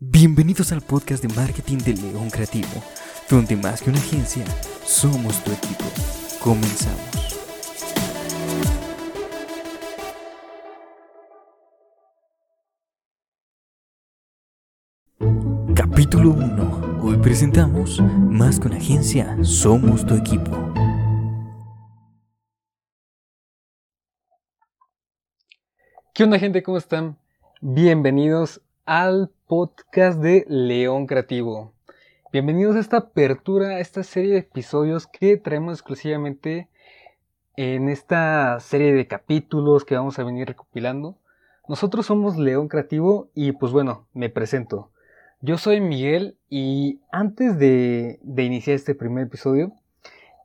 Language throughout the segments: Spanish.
Bienvenidos al podcast de marketing de León Creativo, donde más que una agencia, somos tu equipo. Comenzamos. Capítulo 1. Hoy presentamos Más que una agencia, somos tu equipo. ¿Qué onda gente? ¿Cómo están? Bienvenidos al podcast de León Creativo. Bienvenidos a esta apertura, a esta serie de episodios que traemos exclusivamente en esta serie de capítulos que vamos a venir recopilando. Nosotros somos León Creativo y pues bueno, me presento. Yo soy Miguel y antes de, iniciar este primer episodio,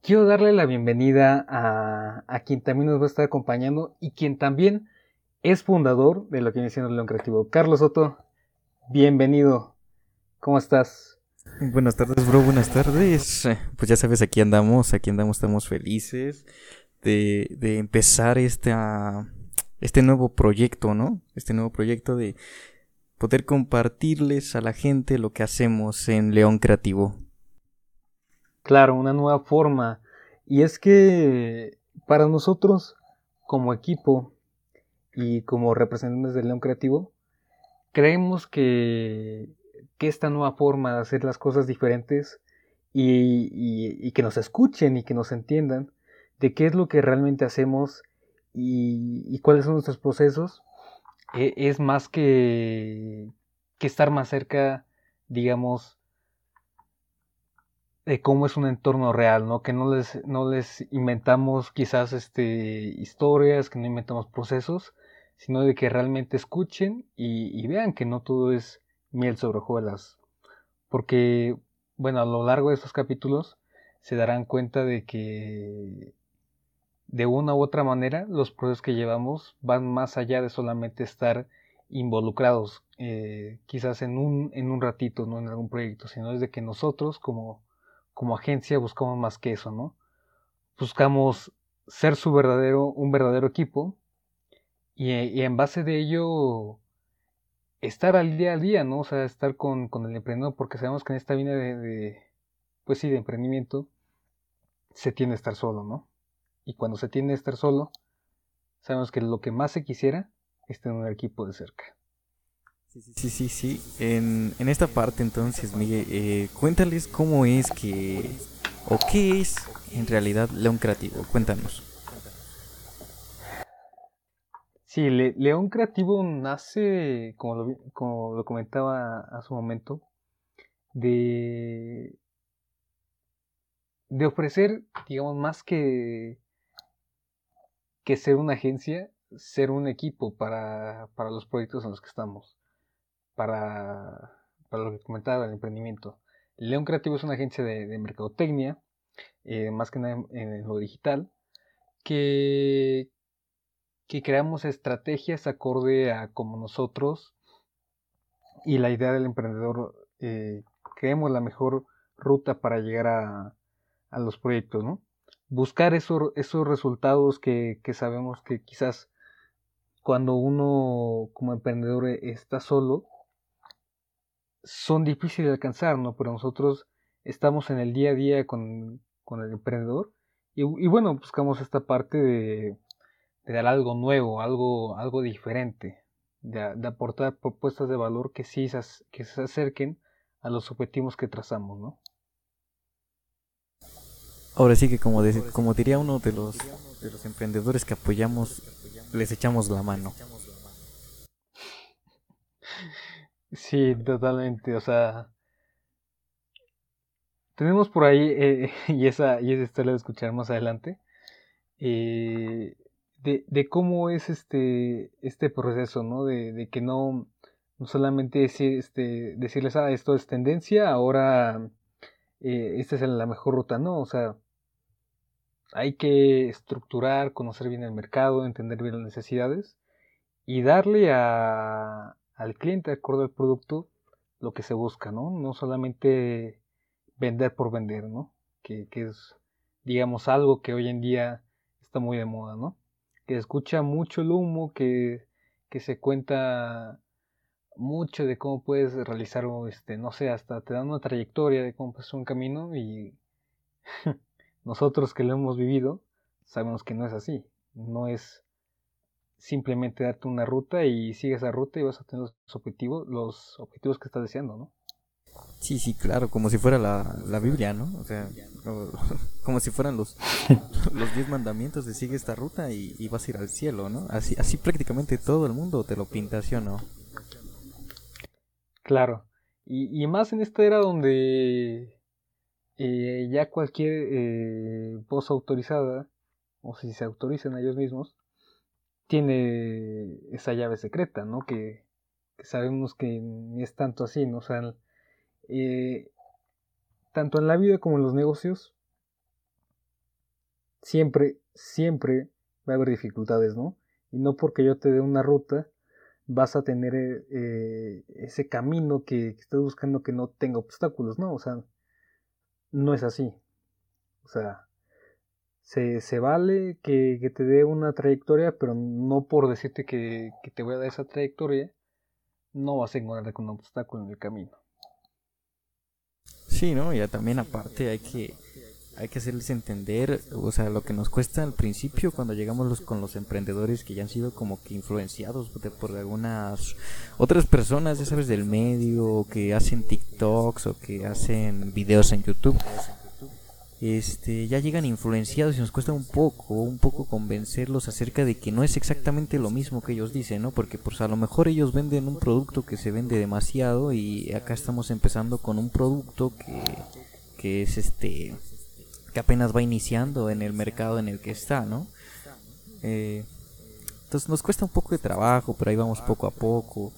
quiero darle la bienvenida a, a quien también nos va a estar acompañando y quien también es fundador de lo que viene siendo León Creativo. Carlos Soto, bienvenido. ¿Cómo estás? Buenas tardes, bro. Buenas tardes. Pues ya sabes, aquí andamos, aquí andamos, estamos felices de, de empezar esta, este nuevo proyecto, ¿no? Este nuevo proyecto de poder compartirles a la gente lo que hacemos en León Creativo. Claro, una nueva forma. Y es que para nosotros, como equipo y como representantes del León Creativo, creemos que, esta nueva forma de hacer las cosas diferentes y, que nos escuchen y que nos entiendan de qué es lo que realmente hacemos y, cuáles son nuestros procesos, e, es más que, que estar más cerca, digamos, de cómo es un entorno real, ¿no? Que no les, no les inventamos quizás este, historias, que no inventamos procesos, sino de que realmente escuchen y, vean que no todo es miel sobre hojuelas. Porque, bueno, a lo largo de estos capítulos se darán cuenta de que de una u otra manera los procesos que llevamos van más allá de solamente estar involucrados eh, quizás en un, en un ratito, no en algún proyecto, sino desde que nosotros como, como agencia buscamos más que eso, ¿no? Buscamos ser su verdadero, un verdadero equipo y, en base de ello, estar al día a día, ¿no? O sea, estar con, el emprendedor, porque sabemos que en esta vida de, pues sí, de emprendimiento, se tiende a estar solo, ¿no? Y cuando se tiende a estar solo, sabemos que lo que más se quisiera es tener un equipo de cerca. Sí, sí, sí. En, en esta parte entonces, Miguel, eh, cuéntales cómo es que, o qué es en realidad León Creativo. Cuéntanos. Sí, León Creativo nace, como lo, como lo comentaba a su momento, de, ofrecer, digamos, más que, que ser una agencia, ser un equipo para, los proyectos en los que estamos, para, para lo que comentaba el emprendimiento. León Creativo es una agencia de, mercadotecnia, eh, más que nada en, lo digital, que, que creamos estrategias acorde a como nosotros y la idea del emprendedor eh, creemos la mejor ruta para llegar a, a los proyectos, ¿no? Buscar esos, esos resultados que, que, sabemos que quizás cuando uno como emprendedor está solo son difíciles de alcanzar, ¿no? Pero nosotros estamos en el día a día con, con el emprendedor y bueno, buscamos esta parte de de dar algo nuevo, algo, algo diferente, de, aportar propuestas de valor que sí se, que se acerquen a los objetivos que trazamos, ¿no? Ahora sí que como, como diría uno de los, de los emprendedores que apoyamos, les echamos la mano. Sí, totalmente, o sea, tenemos por ahí, eh, y, esa, y esa historia de escuchar más adelante, eh, de, cómo es este, este proceso, ¿no? De, que no, no solamente es este, decirles, ah, esto es tendencia, ahora eh, esta es la mejor ruta, no, o sea, hay que estructurar, conocer bien el mercado, entender bien las necesidades y darle a, al cliente, de acuerdo al producto, lo que se busca, ¿no? No solamente vender por vender, ¿no? Que, que es, digamos, algo que hoy en día está muy de moda, ¿no? Que escucha mucho el humo, que, que se cuenta mucho de cómo puedes realizar, este, no sé, hasta te dan una trayectoria de cómo pasar un camino y nosotros que lo hemos vivido sabemos que no es así, no es simplemente darte una ruta y sigues esa ruta y vas a tener los objetivos, los objetivos que estás deseando, ¿no? Sí, sí, claro, como si fuera la, la Biblia, ¿no? O sea, como, si fueran los, los diez mandamientos de sigue esta ruta y, vas a ir al cielo, ¿no? Así, así prácticamente todo el mundo te lo pinta, ¿sí o no? Claro, y, y más en esta era donde eh, ya cualquier eh, voz autorizada, o si se autorizan ellos mismos, tiene esa llave secreta, ¿no? Que, que sabemos que ni es tanto así, ¿no? O sea, eh, tanto en la vida como en los negocios, siempre, siempre va a haber dificultades, ¿no? Y no porque yo te dé una ruta, vas a tener eh, ese camino que, estás buscando que no tenga obstáculos, ¿no? O sea, no es así. O sea, se, se vale que, te dé una trayectoria, pero no por decirte que, que te voy a dar esa trayectoria, no vas a encontrarte con un obstáculo en el camino. Sí, ¿no? Ya también aparte hay que hay que hacerles entender, o sea, lo que nos cuesta al principio cuando llegamos los, con los emprendedores que ya han sido como que influenciados por algunas otras personas, ya sabes, del medio, que hacen TikToks o que hacen videos en YouTube este, ya llegan influenciados y nos cuesta un poco, un poco convencerlos acerca de que no es exactamente lo mismo que ellos dicen, ¿no? Porque pues a lo mejor ellos venden un producto que se vende demasiado y acá estamos empezando con un producto que, que es este, que apenas va iniciando en el mercado en el que está, ¿no? Eh, entonces nos cuesta un poco de trabajo, pero ahí vamos poco a poco.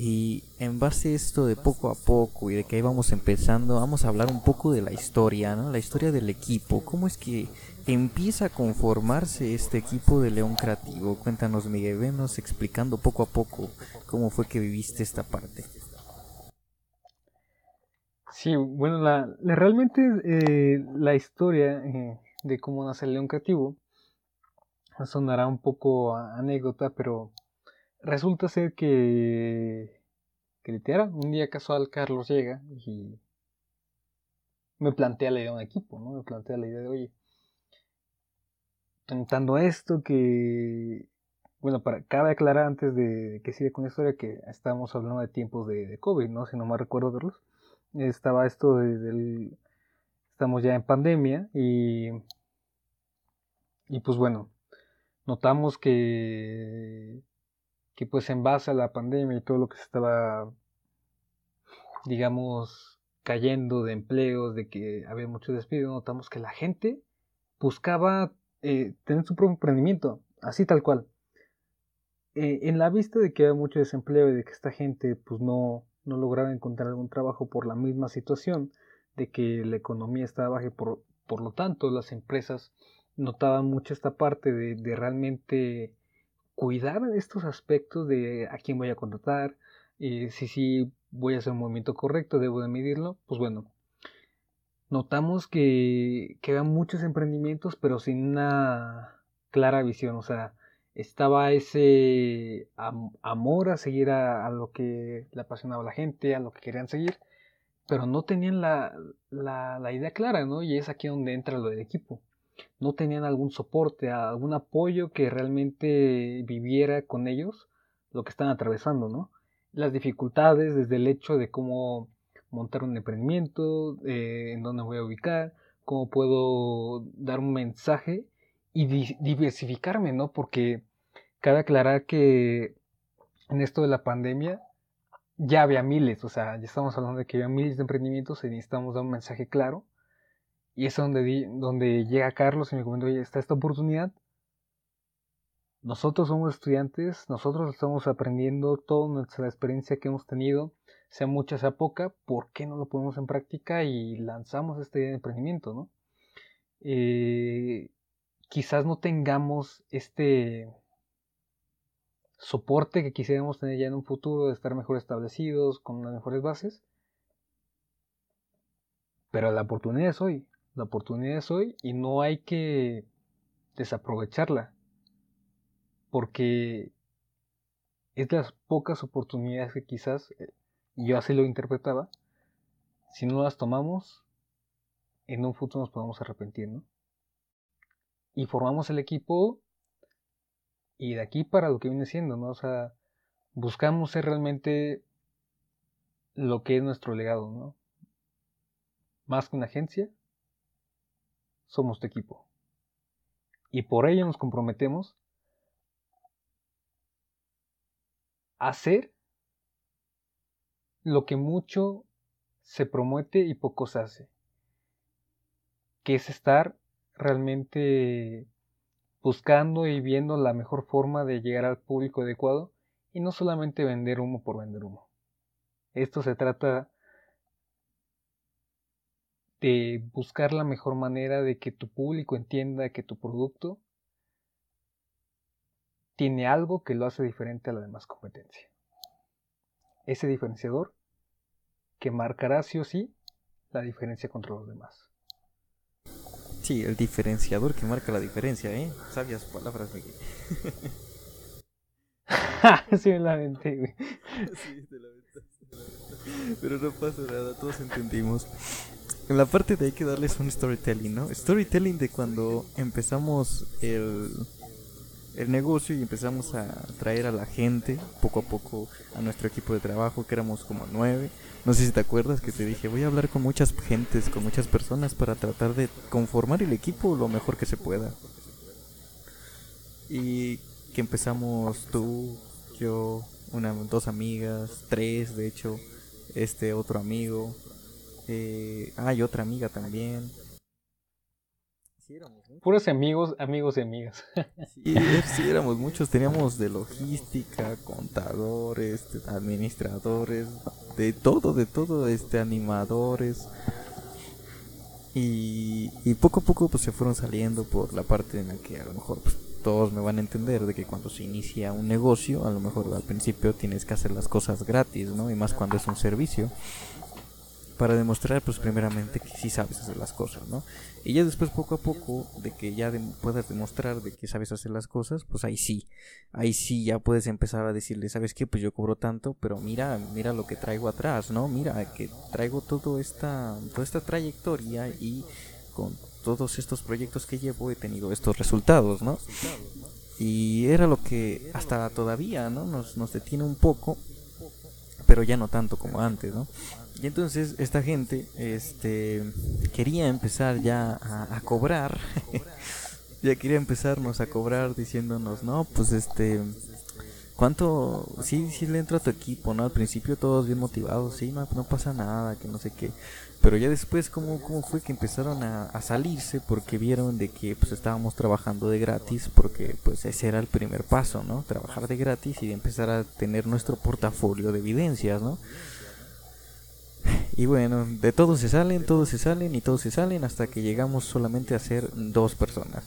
Y en base a esto de poco a poco y de que ahí vamos empezando, vamos a hablar un poco de la historia. La historia del equipo. ¿Cómo es que empieza a conformarse este equipo de León Creativo? Cuéntanos, Miguel, venos explicando poco a poco cómo fue que viviste esta parte. Sí, bueno, la, realmente eh, la historia eh, de cómo nace el León Creativo sonará un poco anécdota, pero resulta ser que, que literal, un día casual Carlos llega y me plantea la idea de un equipo, ¿no? Me plantea la idea de, oye, intentando esto que, bueno, para, cabe aclarar antes de que siga con la historia que estábamos hablando de tiempos de, de COVID, ¿no? Si no me recuerdo verlos. Estaba esto de, estamos ya en pandemia y, y pues bueno, notamos que que pues en base a la pandemia y todo lo que se estaba, digamos, cayendo de empleos, de que había mucho despido, notamos que la gente buscaba eh, tener su propio emprendimiento, así tal cual. Eh, en la vista de que había mucho desempleo y de que esta gente pues no, no lograba encontrar algún trabajo por la misma situación, de que la economía estaba baja y por, por lo tanto las empresas notaban mucho esta parte de, de realmente cuidar estos aspectos de a quién voy a contratar, eh, si sí voy a hacer un movimiento correcto, debo de medirlo, pues bueno, notamos que, que muchos emprendimientos pero sin una clara visión, o sea, estaba ese amor a seguir a, lo que le apasionaba a la gente, a lo que querían seguir, pero no tenían la, la, la idea clara, ¿no? Y es aquí donde entra lo del equipo no tenían algún soporte, algún apoyo que realmente viviera con ellos lo que están atravesando, ¿no? Las dificultades desde el hecho de cómo montar un emprendimiento, eh, en dónde voy a ubicar, cómo puedo dar un mensaje y diversificarme, ¿no? Porque cabe aclarar que en esto de la pandemia ya había miles, o sea, ya estamos hablando de que había miles de emprendimientos y necesitamos dar un mensaje claro y es donde, donde llega Carlos y me comenta, oye, está esta oportunidad. Nosotros somos estudiantes, nosotros estamos aprendiendo toda nuestra experiencia que hemos tenido, sea mucha, sea poca, ¿por qué no lo ponemos en práctica y lanzamos este emprendimiento, no? Eh, quizás no tengamos este soporte que quisiéramos tener ya en un futuro, de estar mejor establecidos, con unas mejores bases, pero la oportunidad es hoy. La oportunidad es hoy y no hay que desaprovecharla. Porque es las pocas oportunidades que quizás, eh, yo así lo interpretaba, si no las tomamos, en un futuro nos podemos arrepentir, ¿no? Y formamos el equipo y de aquí para lo que viene siendo, ¿no? O sea, buscamos ser realmente lo que es nuestro legado, ¿no? Más que una agencia, somos tu equipo. Y por ello nos comprometemos a hacer lo que mucho se promete y poco se hace, que es estar realmente buscando y viendo la mejor forma de llegar al público adecuado y no solamente vender humo por vender humo. Esto se trata de buscar la mejor manera de que tu público entienda que tu producto tiene algo que lo hace diferente a la demás competencia. Ese diferenciador que marcará sí o sí la diferencia contra los demás. Sí, el diferenciador que marca la diferencia, ¿eh? Sabias palabras, Miguel. sí, me la mente, güey. Sí, te la Pero no pasa nada, todos entendimos. En la parte de hay que darles un storytelling, ¿no? Storytelling de cuando empezamos el, el negocio y empezamos a traer a la gente poco a poco a nuestro equipo de trabajo, que éramos como nueve. No sé si te acuerdas que te dije, voy a hablar con muchas gentes, con muchas personas para tratar de conformar el equipo lo mejor que se pueda. Y que empezamos tú, yo, una, dos amigas, tres de hecho, este otro amigo, eh, ah, y otra amiga también. Puros amigos, amigos y amigas. sí, sí, éramos muchos. Teníamos de logística, contadores, administradores, de todo, de todo, este, animadores. Y, y poco a poco pues se fueron saliendo por la parte en la que a lo mejor pues, todos me van a entender de que cuando se inicia un negocio, a lo mejor al principio tienes que hacer las cosas gratis, ¿no? Y más cuando es un servicio para demostrar pues primeramente que sí sabes hacer las cosas, ¿no? Y ya después poco a poco de que ya puedas demostrar de que sabes hacer las cosas, pues ahí sí, ahí sí ya puedes empezar a decirle, ¿sabes qué? Pues yo cobro tanto, pero mira, mira lo que traigo atrás, ¿no? Mira que traigo todo esta toda esta trayectoria y con todos estos proyectos que llevo he tenido estos resultados, ¿no? Y era lo que hasta todavía, ¿no? Nos, nos detiene un poco, pero ya no tanto como antes, ¿no? Y entonces esta gente este, quería empezar ya a, cobrar. ya quería empezarnos a cobrar diciéndonos, no, pues este, ¿cuánto? Sí, sí le entro a tu equipo, ¿no? Al principio todos bien motivados, sí, no, pasa nada, que no sé qué. Pero ya después, ¿cómo, cómo fue que empezaron a, a, salirse? Porque vieron de que pues estábamos trabajando de gratis, porque pues ese era el primer paso, ¿no? Trabajar de gratis y empezar a tener nuestro portafolio de evidencias, ¿no? Y bueno, de todos se salen, todos se salen y todos se salen hasta que llegamos solamente a ser dos personas.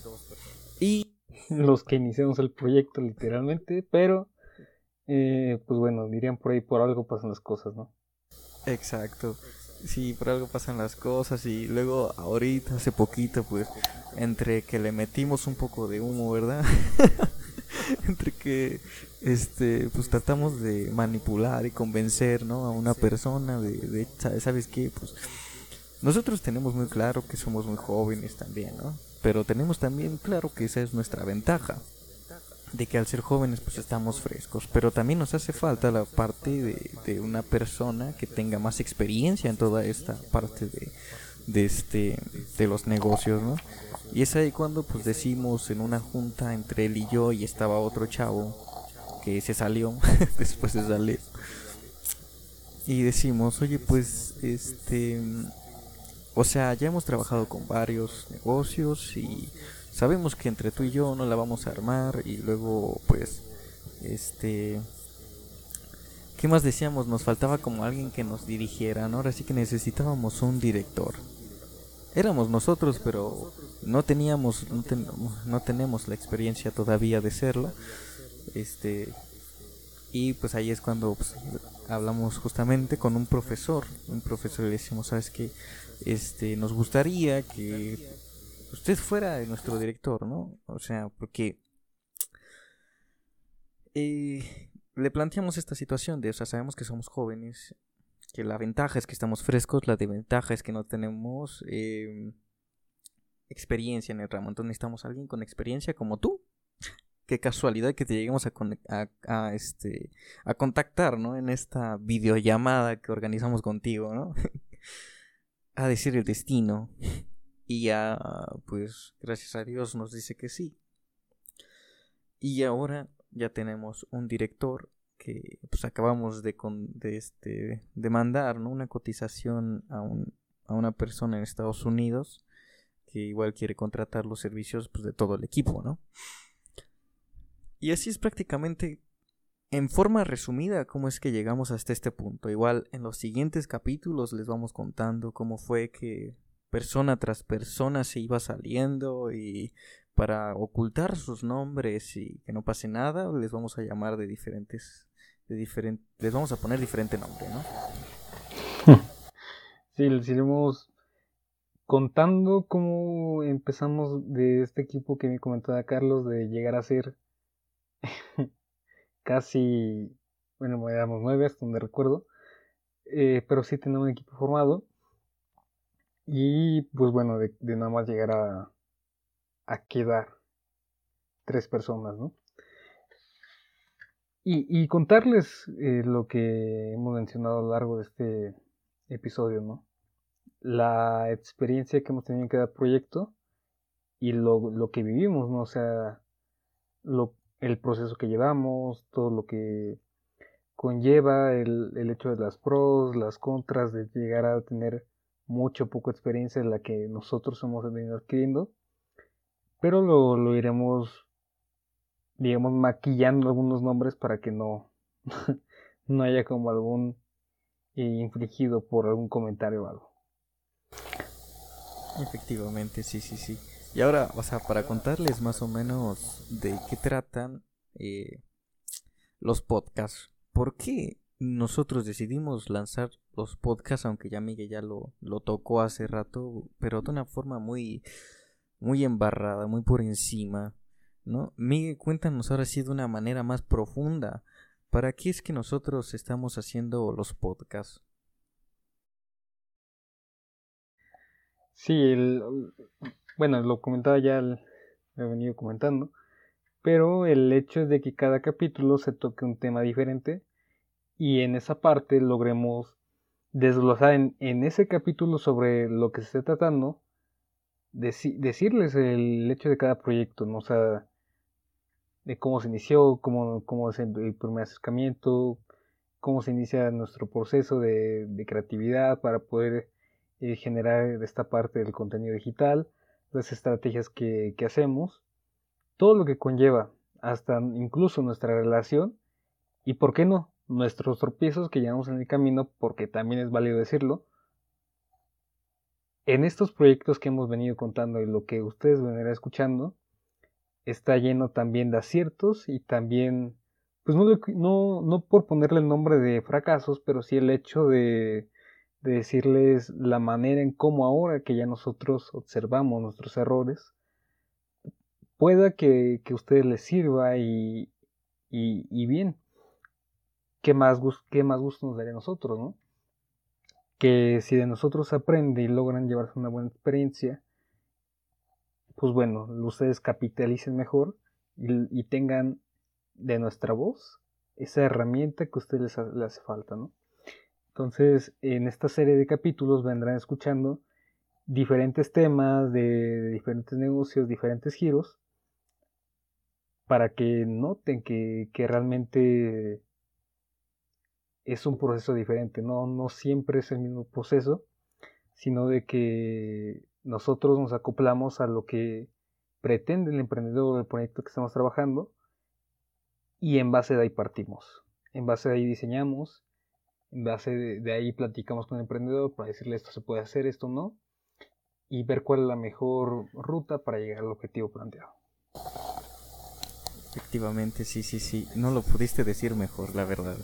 Y los que iniciamos el proyecto literalmente, pero eh, pues bueno, dirían por ahí por algo pasan las cosas, ¿no? Exacto. Sí, por algo pasan las cosas y luego ahorita, hace poquito, pues, entre que le metimos un poco de humo, ¿verdad? entre que este pues tratamos de manipular y convencer ¿no? a una persona de, de sabes qué pues nosotros tenemos muy claro que somos muy jóvenes también no pero tenemos también claro que esa es nuestra ventaja de que al ser jóvenes pues estamos frescos pero también nos hace falta la parte de, de una persona que tenga más experiencia en toda esta parte de, de este de los negocios no y es ahí cuando pues decimos en una junta entre él y yo y estaba otro chavo que se salió después de salir. Y decimos, oye pues este o sea, ya hemos trabajado con varios negocios y sabemos que entre tú y yo no la vamos a armar y luego pues este ¿Qué más decíamos? Nos faltaba como alguien que nos dirigiera, ¿no? Ahora sí que necesitábamos un director éramos nosotros, pero no teníamos, no, tenemos la experiencia todavía de serlo. Este, y pues ahí es cuando pues, hablamos justamente con un profesor, un profesor le decimos, sabes que este, nos gustaría que usted fuera nuestro director, ¿no? O sea, porque eh, le planteamos esta situación de, o sea, sabemos que somos jóvenes, que la ventaja es que estamos frescos, la desventaja es que no tenemos em, experiencia en el ramo. Entonces necesitamos a alguien con experiencia como tú. Qué casualidad que te lleguemos a, este, a contactar, ¿no? En esta videollamada que organizamos contigo, ¿no? a decir el destino. Y ya, pues, gracias a Dios nos dice que sí. Y ahora ya tenemos un director que pues acabamos de, de, este, de mandar ¿no? una cotización a, a una persona en Estados Unidos que igual quiere contratar los servicios pues, de todo el equipo, ¿no? Y así es prácticamente en forma resumida cómo es que llegamos hasta este punto. Igual en los siguientes capítulos les vamos contando cómo fue que persona tras persona se iba saliendo y para ocultar sus nombres y que no pase nada les vamos a llamar de diferentes de diferente les vamos a poner diferente nombre, ¿no? Sí, les iremos contando cómo empezamos de este equipo que me comentaba Carlos de llegar a ser casi, bueno, me damos nueve hasta donde recuerdo, eh, pero sí tenemos un equipo formado y pues bueno, de, nada más llegar a, a quedar tres personas, ¿no? Y, contarles eh, lo que hemos mencionado a lo largo de este episodio, ¿no? la experiencia que hemos tenido en cada proyecto y lo, que vivimos, ¿no? O sea, lo, el proceso que llevamos, todo lo que conlleva el, el, hecho de las pros, las contras, de llegar a tener mucho poco experiencia en la que nosotros hemos venido adquiriendo, pero lo, lo iremos, digamos, maquillando algunos nombres para que no, no haya como algún eh, infligido por algún comentario o algo. Efectivamente, sí, sí, sí. Y ahora, o sea, para contarles más o menos de qué tratan eh, los podcasts. ¿Por qué nosotros decidimos lanzar los podcasts, aunque ya Miguel ya lo, lo tocó hace rato, pero de una forma muy, muy embarrada, muy por encima, ¿no? Miguel, cuéntanos ahora sí de una manera más profunda. ¿Para qué es que nosotros estamos haciendo los podcasts? Sí, el, bueno, lo comentaba ya, lo he venido comentando, pero el hecho es de que cada capítulo se toque un tema diferente y en esa parte logremos desglosar en, ese capítulo sobre lo que se está tratando, decirles el hecho de cada proyecto, ¿no? O sea, de cómo se inició, cómo, cómo es el, primer acercamiento, cómo se inicia nuestro proceso de, de creatividad para poder eh, generar esta parte del contenido digital, las estrategias que, hacemos, todo lo que conlleva, hasta incluso nuestra relación y, ¿por qué no?, nuestros tropiezos que llevamos en el camino, porque también es válido decirlo, en estos proyectos que hemos venido contando y lo que ustedes a escuchando, está lleno también de aciertos y también, pues no, no, no por ponerle el nombre de fracasos, pero sí el hecho de de decirles la manera en cómo ahora que ya nosotros observamos nuestros errores, pueda que, que a ustedes les sirva y, y, bien, ¿qué más, qué más gusto nos daría a nosotros, ¿no? Que si de nosotros aprende y logran llevarse una buena experiencia, pues bueno, ustedes capitalicen mejor y, tengan de nuestra voz esa herramienta que a ustedes les hace falta, ¿no? Entonces, en esta serie de capítulos vendrán escuchando diferentes temas de, diferentes negocios, diferentes giros, para que noten que, realmente es un proceso diferente, no, no siempre es el mismo proceso, sino de que nosotros nos acoplamos a lo que pretende el emprendedor o el proyecto que estamos trabajando y en base de ahí partimos. En base de ahí diseñamos base de, ahí platicamos con el emprendedor para decirle esto se puede hacer, esto no, y ver cuál es la mejor ruta para llegar al objetivo planteado. Efectivamente, sí, sí, sí. No lo pudiste decir mejor, la verdad.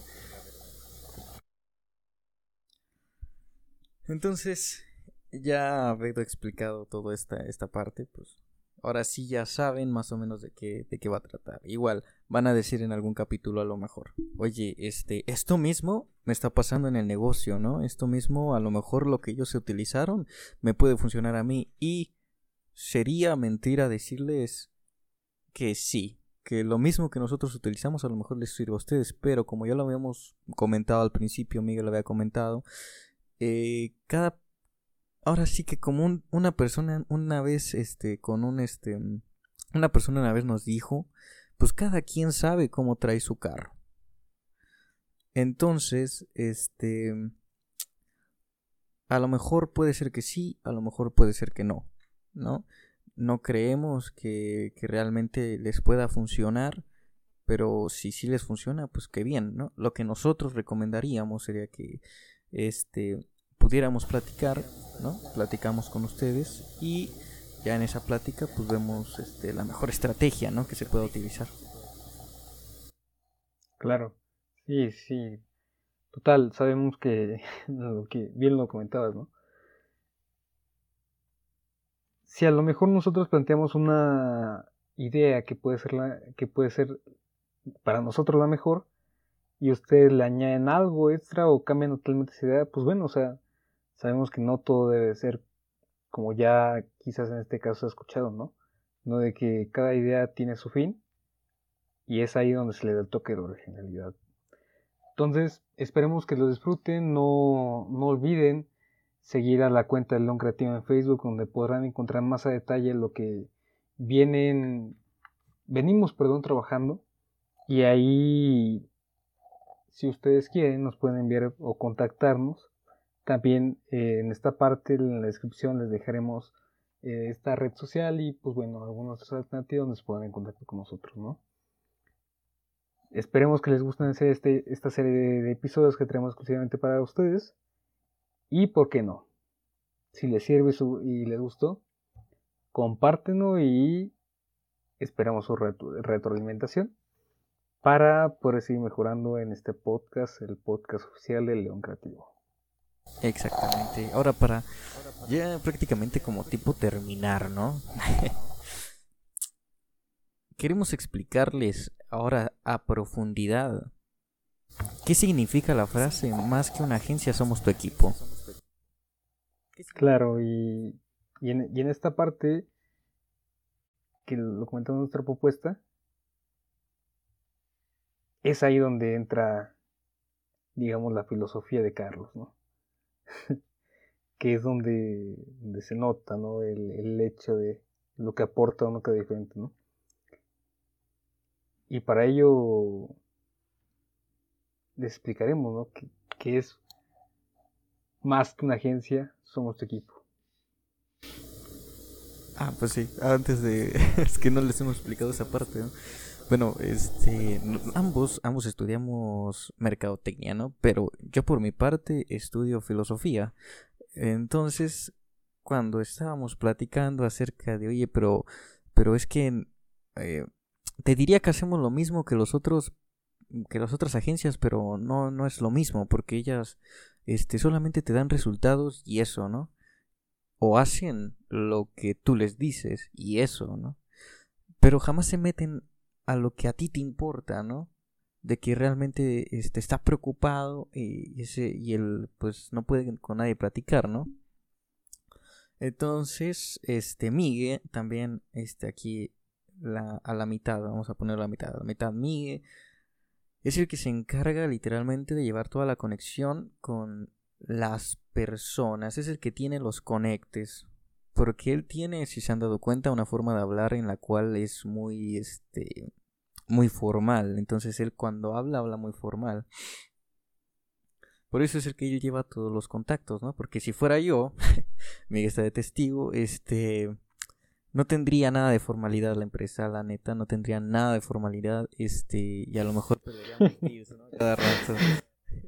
Entonces, ya habido explicado toda esta, esta parte, pues ahora sí ya saben más o menos de qué, de qué va a tratar. Igual, van a decir en algún capítulo a lo mejor, oye, este, esto mismo me está pasando en el negocio, ¿no? Esto mismo, a lo mejor lo que ellos se utilizaron, me puede funcionar a mí. Y sería mentira decirles que sí, que lo mismo que nosotros utilizamos a lo mejor les sirve a ustedes, pero como ya lo habíamos comentado al principio, Miguel lo había comentado, eh, cada ahora sí que como una persona una vez, este, con un, este, una persona una vez nos dijo, pues cada quien sabe cómo trae su carro. Entonces, este, a lo mejor puede ser que sí, a lo mejor puede ser que no, ¿no? No creemos que, que realmente les pueda funcionar, pero si sí les funciona, pues qué bien, ¿no? Lo que nosotros recomendaríamos sería que, este, pudiéramos platicar, ¿no? Platicamos con ustedes y ya en esa plática pues vemos este, la mejor estrategia, ¿no? Que se pueda utilizar. Claro, sí, sí. Total, sabemos que, lo que bien lo comentabas, ¿no? Si a lo mejor nosotros planteamos una idea que puede ser la, que puede ser para nosotros la mejor y ustedes le añaden algo extra o cambian totalmente esa idea, pues bueno, o sea, sabemos que no todo debe ser como ya quizás en este caso se ha escuchado, ¿no? No de que cada idea tiene su fin y es ahí donde se le da el toque de originalidad. Entonces, esperemos que lo disfruten, no, no olviden seguir a la cuenta del León Creativo en Facebook, donde podrán encontrar más a detalle lo que vienen, venimos, perdón, trabajando. Y ahí, si ustedes quieren, nos pueden enviar o contactarnos también eh, en esta parte, en la descripción, les dejaremos eh, esta red social y, pues bueno, algunas otras alternativas donde se puedan en con nosotros, ¿no? Esperemos que les gusten este, esta serie de, episodios que tenemos exclusivamente para ustedes. Y, ¿por qué no? Si les sirve y les gustó, compártenlo y esperamos su retroalimentación para poder seguir mejorando en este podcast, el podcast oficial de León Creativo. Exactamente. Ahora para ya prácticamente como tipo terminar, ¿no? Queremos explicarles ahora a profundidad qué significa la frase más que una agencia somos tu equipo. Claro, y, y, en, y en esta parte que lo comentamos en nuestra propuesta, es ahí donde entra, digamos, la filosofía de Carlos, ¿no? que es donde, se nota, ¿no? El, hecho de lo que aporta uno que diferente, ¿no? Y para ello les explicaremos, ¿no? Que, es más que una agencia, somos tu equipo. Ah, pues sí, antes de... es que no les hemos explicado esa parte, ¿no? Bueno, este, ambos, ambos estudiamos mercadotecnia, ¿no? Pero yo por mi parte estudio filosofía. Entonces, cuando estábamos platicando acerca de, oye, pero, pero es que eh, te diría que hacemos lo mismo que los otros, que las otras agencias, pero no, no es lo mismo, porque ellas, este, solamente te dan resultados y eso, ¿no? O hacen lo que tú les dices y eso, ¿no? Pero jamás se meten a lo que a ti te importa, ¿no? De que realmente este, está preocupado y, ese, y él pues no puede con nadie platicar, ¿no? Entonces, este Migue también, este aquí la, a la mitad, vamos a poner la mitad, la mitad Migue es el que se encarga literalmente de llevar toda la conexión con las personas, es el que tiene los conectes, porque él tiene, si se han dado cuenta, una forma de hablar en la cual es muy, este, muy formal. Entonces él cuando habla, habla muy formal. Por eso es el que él lleva todos los contactos, ¿no? Porque si fuera yo, Miguel está de testigo, este, no tendría nada de formalidad la empresa, la neta, no tendría nada de formalidad, este, y a lo mejor Cada rato.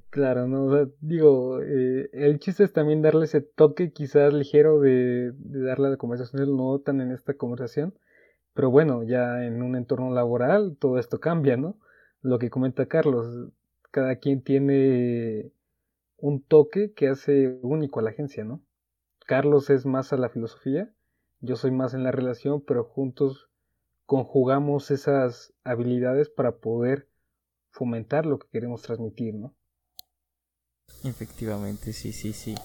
Claro, no, o sea, digo, eh, el chiste es también darle ese toque quizás ligero de, de darle a la conversación, no tan en esta conversación, pero bueno, ya en un entorno laboral todo esto cambia, ¿no? Lo que comenta Carlos, cada quien tiene un toque que hace único a la agencia, ¿no? Carlos es más a la filosofía, yo soy más en la relación, pero juntos conjugamos esas habilidades para poder fomentar lo que queremos transmitir, ¿no? Efectivamente, sí, sí, sí.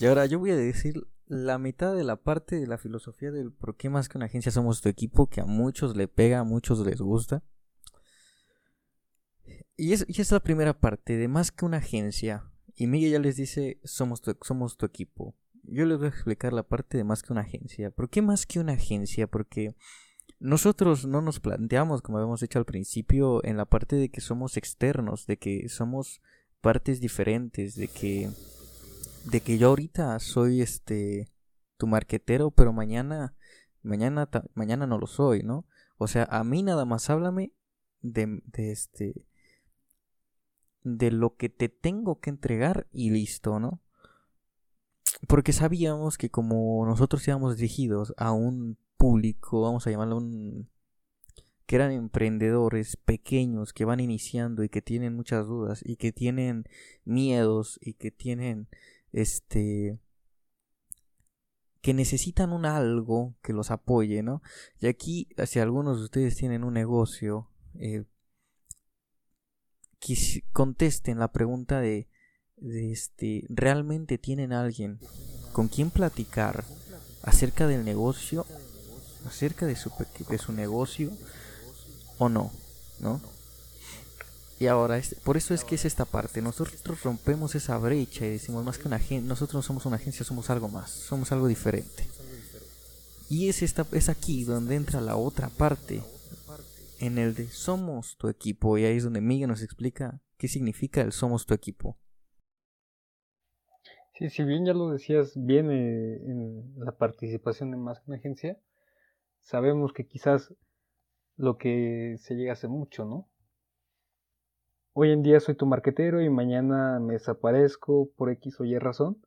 Y ahora yo voy a decir la mitad de la parte de la filosofía del por qué más que una agencia somos tu equipo, que a muchos le pega, a muchos les gusta. Y es, y es la primera parte de más que una agencia. Y Miguel ya les dice, somos tu, somos tu equipo. Yo les voy a explicar la parte de más que una agencia. ¿Por qué más que una agencia? Porque nosotros no nos planteamos, como habíamos dicho al principio, en la parte de que somos externos, de que somos partes diferentes, de que de que yo ahorita soy este tu marquetero, pero mañana mañana mañana no lo soy, ¿no? O sea, a mí nada más háblame de, de este de lo que te tengo que entregar y listo, ¿no? Porque sabíamos que como nosotros íbamos dirigidos a un público, vamos a llamarlo un que eran emprendedores pequeños que van iniciando y que tienen muchas dudas y que tienen miedos y que tienen este que necesitan un algo que los apoye, ¿no? Y aquí, si algunos de ustedes tienen un negocio, eh, contesten la pregunta de, de, este, ¿realmente tienen alguien con quien platicar acerca del negocio, acerca de su, de su negocio? o no, ¿no? Y ahora, por eso es que es esta parte. Nosotros rompemos esa brecha y decimos más que una agencia. Nosotros no somos una agencia, somos algo más. Somos algo diferente. Y es, esta, es aquí donde entra la otra parte. En el de somos tu equipo. Y ahí es donde Miguel nos explica qué significa el somos tu equipo. Sí, si bien ya lo decías bien en la participación de más que una agencia, sabemos que quizás lo que se llega hace mucho, ¿no? Hoy en día soy tu marquetero y mañana me desaparezco por X o Y razón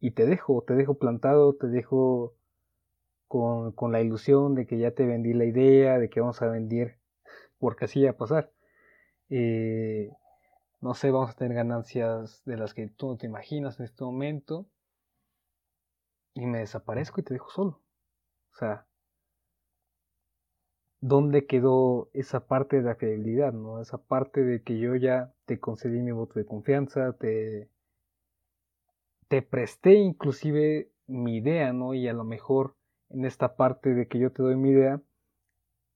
y te dejo, te dejo plantado, te dejo con, con la ilusión de que ya te vendí la idea, de que vamos a vender, porque así va a pasar. Eh, no sé, vamos a tener ganancias de las que tú no te imaginas en este momento y me desaparezco y te dejo solo. O sea, dónde quedó esa parte de la fidelidad, ¿no? Esa parte de que yo ya te concedí mi voto de confianza, te, te presté inclusive mi idea, ¿no? Y a lo mejor en esta parte de que yo te doy mi idea,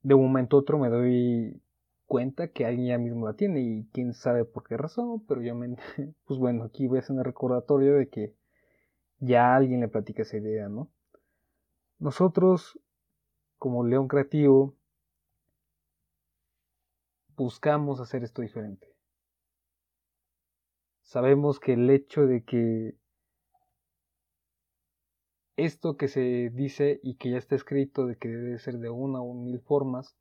de un momento a otro me doy cuenta que alguien ya mismo la tiene y quién sabe por qué razón, pero me... Pues bueno, aquí voy a hacer un recordatorio de que ya alguien le platica esa idea, ¿no? Nosotros, como León Creativo, buscamos hacer esto diferente. Sabemos que el hecho de que esto que se dice y que ya está escrito de que debe ser de una o mil formas,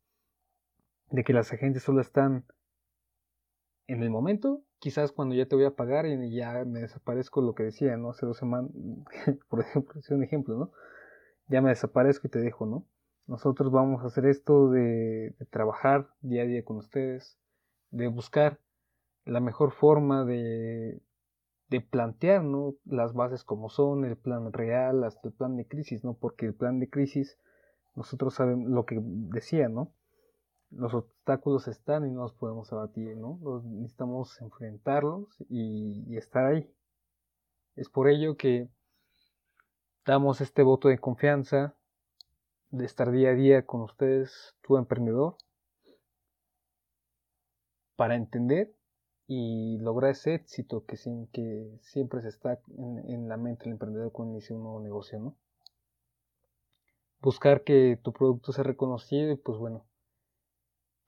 de que las agentes solo están en el momento, quizás cuando ya te voy a pagar y ya me desaparezco, lo que decía, ¿no? Hace dos semanas, por ejemplo, es un ejemplo, ¿no? Ya me desaparezco y te dejo, ¿no? Nosotros vamos a hacer esto de, trabajar día a día con ustedes, de buscar la mejor forma de, de plantear ¿no? las bases como son, el plan real, hasta el plan de crisis, ¿no? Porque el plan de crisis, nosotros sabemos lo que decía, ¿no? Los obstáculos están y no los podemos abatir, ¿no? necesitamos enfrentarlos y, estar ahí. Es por ello que damos este voto de confianza, de estar día a día con ustedes, tu emprendedor, para entender y lograr ese éxito que, siempre se está en, la mente del emprendedor cuando inicia un nuevo negocio, ¿no? Buscar que tu producto sea reconocido y pues bueno,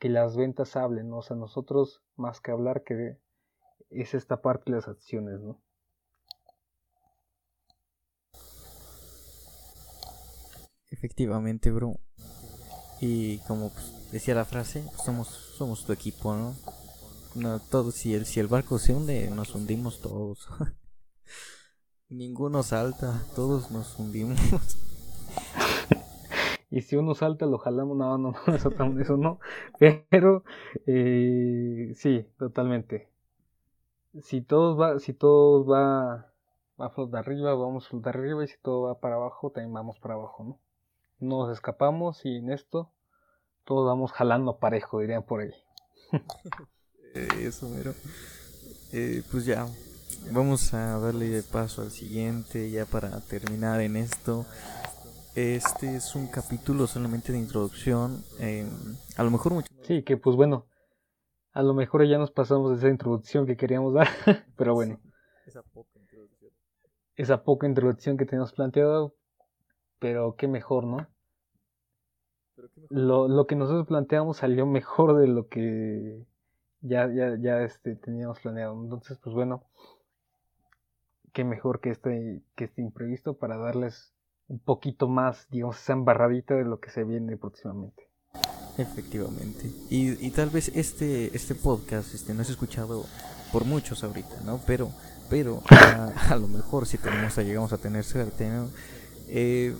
que las ventas hablen, ¿no? O sea, nosotros más que hablar que es esta parte de las acciones, ¿no? Efectivamente, bro. Y como pues, decía la frase, somos somos tu equipo, ¿no? No, todos, si el, si el barco se hunde, nos hundimos todos. Ninguno salta, todos nos hundimos. y si uno salta, lo jalamos, no, no, no, eso no. Pero, eh, sí, totalmente. Si todos va, si todos va, va a flotar arriba, vamos a flotar arriba, y si todo va para abajo, también vamos para abajo, ¿no? no nos escapamos y en esto todos vamos jalando parejo, dirían por ahí. Eh, eso, mero. Eh, pues ya, vamos a darle paso al siguiente, ya para terminar en esto. Este es un capítulo solamente de introducción. Em, a lo mejor mucho. Sí, que pues bueno, a lo mejor ya nos pasamos de esa introducción que queríamos dar, pero bueno. esa poca introducción. Esa poca introducción que teníamos planteado, pero qué mejor, ¿no? Lo, lo que nosotros planteamos salió mejor de lo que ya, ya, ya este, teníamos planeado. Entonces, pues bueno, qué mejor que este, que este imprevisto para darles un poquito más, digamos, esa embarradita de lo que se viene próximamente. Efectivamente. Y, y tal vez este, este podcast este, no es escuchado por muchos ahorita, ¿no? Pero, pero a, lo mejor si tenemos, llegamos a tener suerte, ¿no? Eh,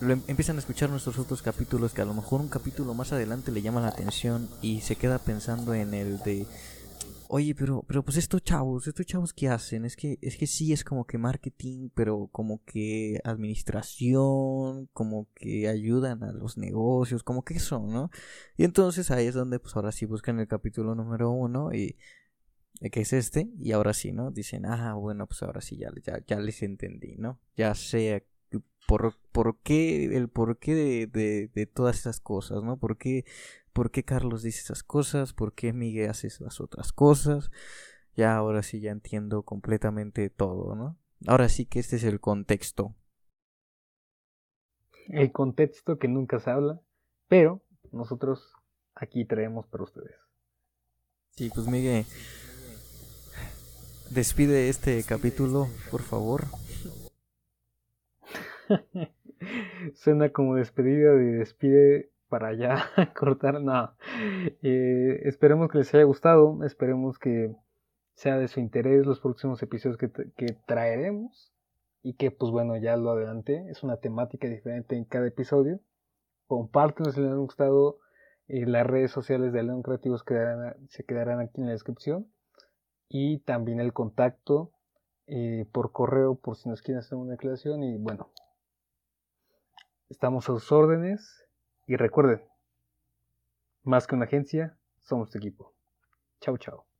lo em, empiezan a escuchar nuestros otros capítulos que a lo mejor un capítulo más adelante le llama la atención y se queda pensando en el de oye pero pero pues estos chavos estos chavos qué hacen es que es que sí es como que marketing pero como que administración como que ayudan a los negocios como que eso no y entonces ahí es donde pues ahora sí buscan el capítulo número uno y que es este y ahora sí no dicen ah bueno pues ahora sí ya ya, ya les entendí no ya sé por, por qué, el porqué de, de, de todas esas cosas, ¿no? ¿Por qué, ¿Por qué Carlos dice esas cosas? ¿Por qué Miguel hace esas otras cosas? Ya ahora sí ya entiendo completamente todo, ¿no? Ahora sí que este es el contexto. El contexto que nunca se habla, pero nosotros aquí traemos para ustedes. Sí, pues Miguel, despide este capítulo, por favor. Suena como despedida de despide para ya cortar. No. Eh, esperemos que les haya gustado. Esperemos que sea de su interés los próximos episodios que, traeremos. Y que, pues bueno, ya lo adelante Es una temática diferente en cada episodio. Compártenos si les ha gustado. Eh, las redes sociales de León Creativos se quedarán aquí en la descripción. Y también el contacto eh, por correo por si nos quieren hacer una declaración. Y bueno, Estamos a sus órdenes y recuerden, más que una agencia, somos tu equipo. Chao, chao.